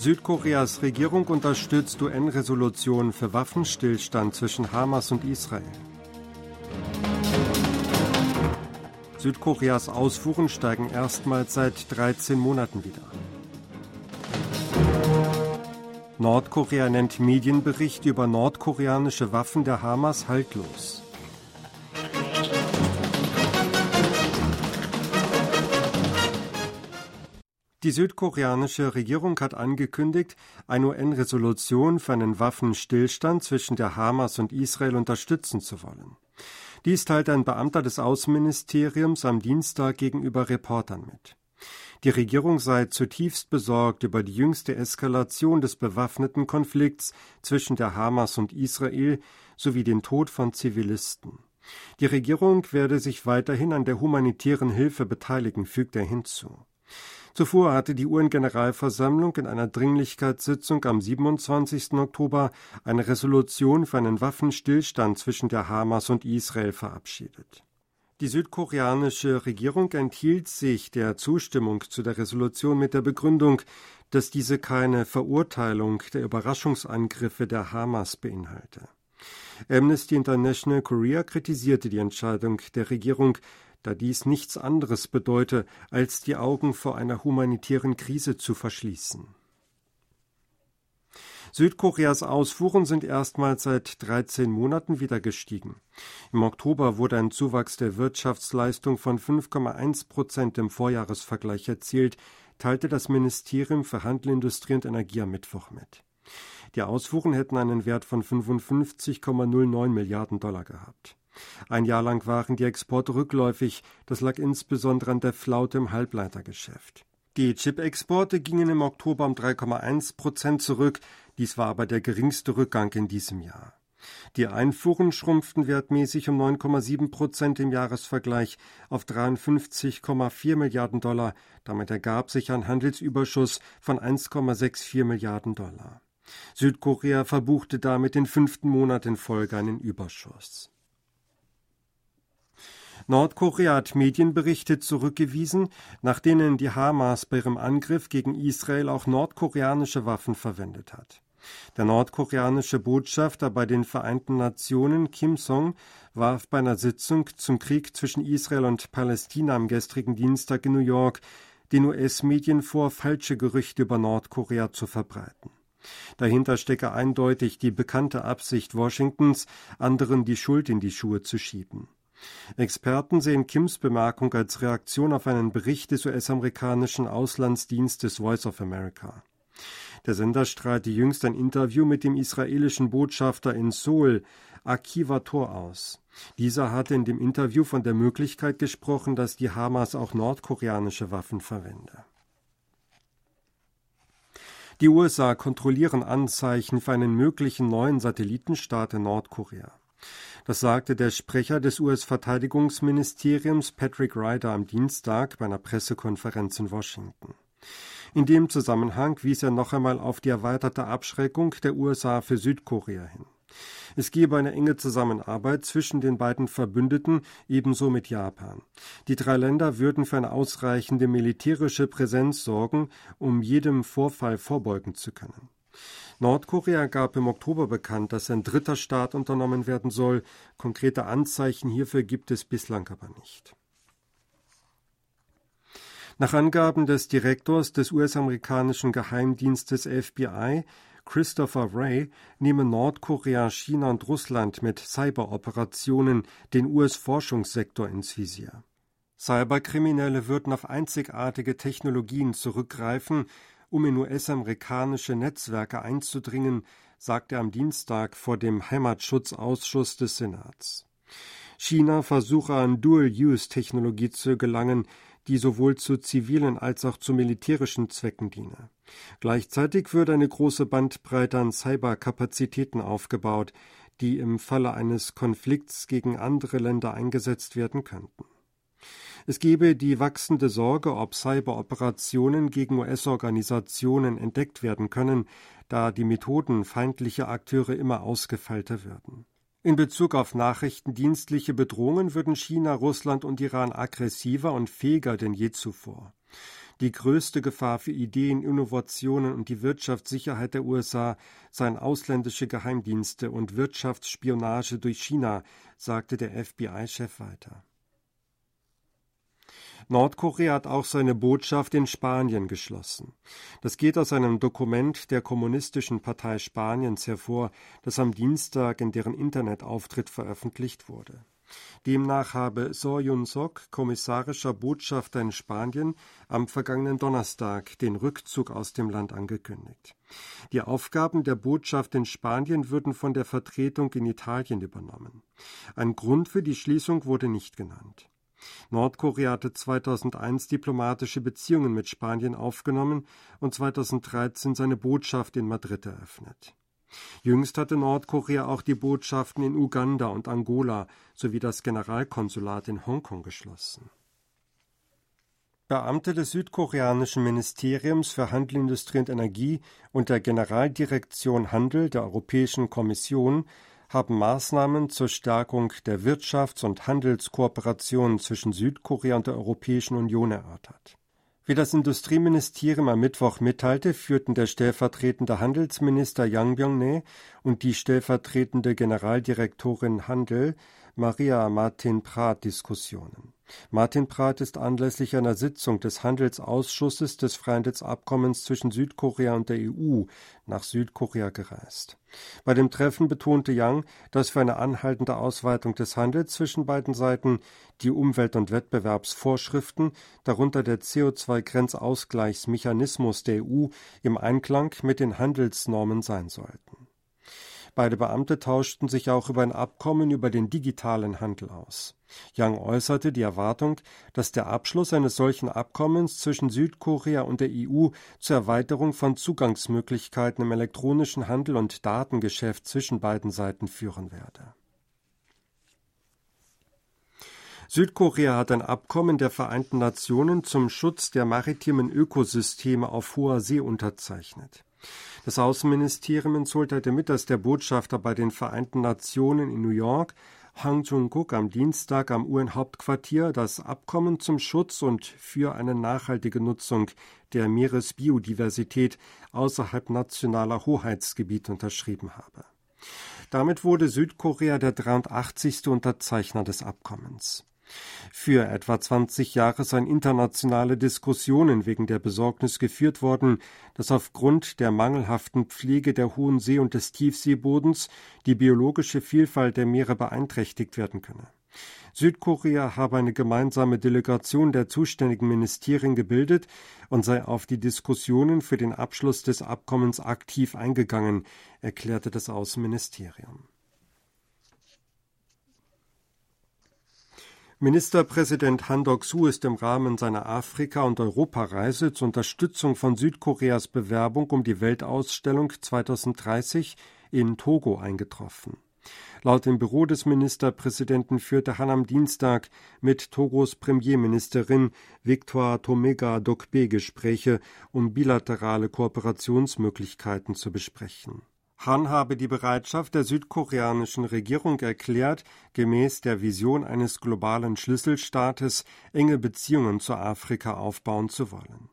Südkoreas Regierung unterstützt UN-Resolution für Waffenstillstand zwischen Hamas und Israel. Südkoreas Ausfuhren steigen erstmals seit 13 Monaten wieder. Nordkorea nennt Medienbericht über nordkoreanische Waffen der Hamas haltlos. Die südkoreanische Regierung hat angekündigt, eine UN-Resolution für einen Waffenstillstand zwischen der Hamas und Israel unterstützen zu wollen. Dies teilte ein Beamter des Außenministeriums am Dienstag gegenüber Reportern mit. Die Regierung sei zutiefst besorgt über die jüngste Eskalation des bewaffneten Konflikts zwischen der Hamas und Israel sowie den Tod von Zivilisten. Die Regierung werde sich weiterhin an der humanitären Hilfe beteiligen, fügt er hinzu. Zuvor hatte die UN-Generalversammlung in einer Dringlichkeitssitzung am 27. Oktober eine Resolution für einen Waffenstillstand zwischen der Hamas und Israel verabschiedet. Die südkoreanische Regierung enthielt sich der Zustimmung zu der Resolution mit der Begründung, dass diese keine Verurteilung der Überraschungsangriffe der Hamas beinhalte. Amnesty International Korea kritisierte die Entscheidung der Regierung, da dies nichts anderes bedeute, als die Augen vor einer humanitären Krise zu verschließen. Südkoreas Ausfuhren sind erstmals seit 13 Monaten wieder gestiegen. Im Oktober wurde ein Zuwachs der Wirtschaftsleistung von 5,1 Prozent im Vorjahresvergleich erzielt, teilte das Ministerium für Handel, Industrie und Energie am Mittwoch mit. Die Ausfuhren hätten einen Wert von 55,09 Milliarden Dollar gehabt. Ein Jahr lang waren die Exporte rückläufig, das lag insbesondere an der Flaute im Halbleitergeschäft. Die Chip-Exporte gingen im Oktober um 3,1 Prozent zurück, dies war aber der geringste Rückgang in diesem Jahr. Die Einfuhren schrumpften wertmäßig um 9,7 Prozent im Jahresvergleich auf 53,4 Milliarden Dollar. Damit ergab sich ein Handelsüberschuss von 1,64 Milliarden Dollar. Südkorea verbuchte damit den fünften Monat in Folge einen Überschuss. Nordkorea hat Medienberichte zurückgewiesen, nach denen die Hamas bei ihrem Angriff gegen Israel auch nordkoreanische Waffen verwendet hat. Der nordkoreanische Botschafter bei den Vereinten Nationen Kim Song warf bei einer Sitzung zum Krieg zwischen Israel und Palästina am gestrigen Dienstag in New York den US-Medien vor, falsche Gerüchte über Nordkorea zu verbreiten. Dahinter stecke eindeutig die bekannte Absicht Washingtons, anderen die Schuld in die Schuhe zu schieben. Experten sehen Kims Bemerkung als Reaktion auf einen Bericht des US-amerikanischen Auslandsdienstes Voice of America. Der Sender strahlte jüngst ein Interview mit dem israelischen Botschafter in Seoul, Akiva Tor aus. Dieser hatte in dem Interview von der Möglichkeit gesprochen, dass die Hamas auch nordkoreanische Waffen verwende. Die USA kontrollieren Anzeichen für einen möglichen neuen Satellitenstaat in Nordkorea. Das sagte der Sprecher des US-Verteidigungsministeriums Patrick Ryder am Dienstag bei einer Pressekonferenz in Washington. In dem Zusammenhang wies er noch einmal auf die erweiterte Abschreckung der USA für Südkorea hin. Es gebe eine enge Zusammenarbeit zwischen den beiden Verbündeten, ebenso mit Japan. Die drei Länder würden für eine ausreichende militärische Präsenz sorgen, um jedem Vorfall vorbeugen zu können. Nordkorea gab im Oktober bekannt, dass ein dritter Staat unternommen werden soll. Konkrete Anzeichen hierfür gibt es bislang aber nicht. Nach Angaben des Direktors des US-amerikanischen Geheimdienstes FBI, Christopher Wray, nehmen Nordkorea, China und Russland mit Cyberoperationen den US-Forschungssektor ins Visier. Cyberkriminelle würden auf einzigartige Technologien zurückgreifen, um in US-amerikanische Netzwerke einzudringen, sagte er am Dienstag vor dem Heimatschutzausschuss des Senats. China versuche an Dual-Use-Technologie zu gelangen, die sowohl zu zivilen als auch zu militärischen Zwecken diene. Gleichzeitig würde eine große Bandbreite an Cyberkapazitäten aufgebaut, die im Falle eines Konflikts gegen andere Länder eingesetzt werden könnten. Es gebe die wachsende Sorge, ob Cyberoperationen gegen US-Organisationen entdeckt werden können, da die Methoden feindlicher Akteure immer ausgefeilter würden. In Bezug auf nachrichtendienstliche Bedrohungen würden China, Russland und Iran aggressiver und fähiger denn je zuvor. Die größte Gefahr für Ideen, Innovationen und die Wirtschaftssicherheit der USA seien ausländische Geheimdienste und Wirtschaftsspionage durch China, sagte der FBI-Chef weiter. Nordkorea hat auch seine Botschaft in Spanien geschlossen. Das geht aus einem Dokument der Kommunistischen Partei Spaniens hervor, das am Dienstag in deren Internetauftritt veröffentlicht wurde. Demnach habe So Yun-sok, kommissarischer Botschafter in Spanien, am vergangenen Donnerstag den Rückzug aus dem Land angekündigt. Die Aufgaben der Botschaft in Spanien würden von der Vertretung in Italien übernommen. Ein Grund für die Schließung wurde nicht genannt. Nordkorea hatte 2001 diplomatische Beziehungen mit Spanien aufgenommen und 2013 seine Botschaft in Madrid eröffnet. Jüngst hatte Nordkorea auch die Botschaften in Uganda und Angola sowie das Generalkonsulat in Hongkong geschlossen. Beamte des südkoreanischen Ministeriums für Handel, Industrie und Energie und der Generaldirektion Handel der Europäischen Kommission haben Maßnahmen zur Stärkung der Wirtschafts- und Handelskooperation zwischen Südkorea und der Europäischen Union erörtert. Wie das Industrieministerium am Mittwoch mitteilte, führten der stellvertretende Handelsminister Yang Byung-ne und die stellvertretende Generaldirektorin Handel Maria Martin Prat Diskussionen. Martin Prat ist anlässlich einer Sitzung des Handelsausschusses des Freihandelsabkommens zwischen Südkorea und der EU nach Südkorea gereist. Bei dem Treffen betonte Yang, dass für eine anhaltende Ausweitung des Handels zwischen beiden Seiten die Umwelt- und Wettbewerbsvorschriften, darunter der CO2-Grenzausgleichsmechanismus der EU, im Einklang mit den Handelsnormen sein sollten. Beide Beamte tauschten sich auch über ein Abkommen über den digitalen Handel aus. Yang äußerte die Erwartung, dass der Abschluss eines solchen Abkommens zwischen Südkorea und der EU zur Erweiterung von Zugangsmöglichkeiten im elektronischen Handel und Datengeschäft zwischen beiden Seiten führen werde. Südkorea hat ein Abkommen der Vereinten Nationen zum Schutz der maritimen Ökosysteme auf hoher See unterzeichnet. Das Außenministerium teilte mit, dass der Botschafter bei den Vereinten Nationen in New York Hang Jung-guk am Dienstag am UN-Hauptquartier das Abkommen zum Schutz und für eine nachhaltige Nutzung der Meeresbiodiversität außerhalb nationaler Hoheitsgebiete unterschrieben habe. Damit wurde Südkorea der 83. Unterzeichner des Abkommens. Für etwa 20 Jahre seien internationale Diskussionen wegen der Besorgnis geführt worden, dass aufgrund der mangelhaften Pflege der Hohen See und des Tiefseebodens die biologische Vielfalt der Meere beeinträchtigt werden könne. Südkorea habe eine gemeinsame Delegation der zuständigen Ministerien gebildet und sei auf die Diskussionen für den Abschluss des Abkommens aktiv eingegangen, erklärte das Außenministerium. Ministerpräsident Han Dok-soo ist im Rahmen seiner Afrika- und Europareise zur Unterstützung von Südkoreas Bewerbung um die Weltausstellung 2030 in Togo eingetroffen. Laut dem Büro des Ministerpräsidenten führte Han am Dienstag mit Togos Premierministerin Victoire Tomega Dokbe Gespräche, um bilaterale Kooperationsmöglichkeiten zu besprechen. Han habe die Bereitschaft der südkoreanischen Regierung erklärt, gemäß der Vision eines globalen Schlüsselstaates enge Beziehungen zu Afrika aufbauen zu wollen.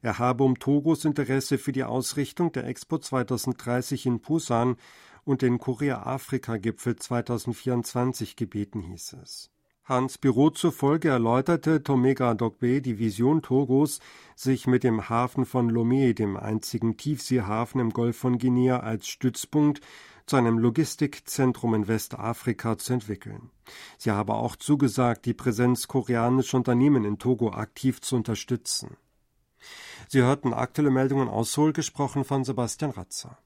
Er habe um Togos Interesse für die Ausrichtung der Expo 2030 in Busan und den Korea-Afrika-Gipfel 2024 gebeten, hieß es. Hans Büro zufolge erläuterte Tomega Dogbe die Vision Togos, sich mit dem Hafen von Lomé, dem einzigen Tiefseehafen im Golf von Guinea, als Stützpunkt zu einem Logistikzentrum in Westafrika zu entwickeln. Sie habe auch zugesagt, die Präsenz koreanischer Unternehmen in Togo aktiv zu unterstützen. Sie hörten aktuelle Meldungen aus Seoul, gesprochen von Sebastian Ratzer.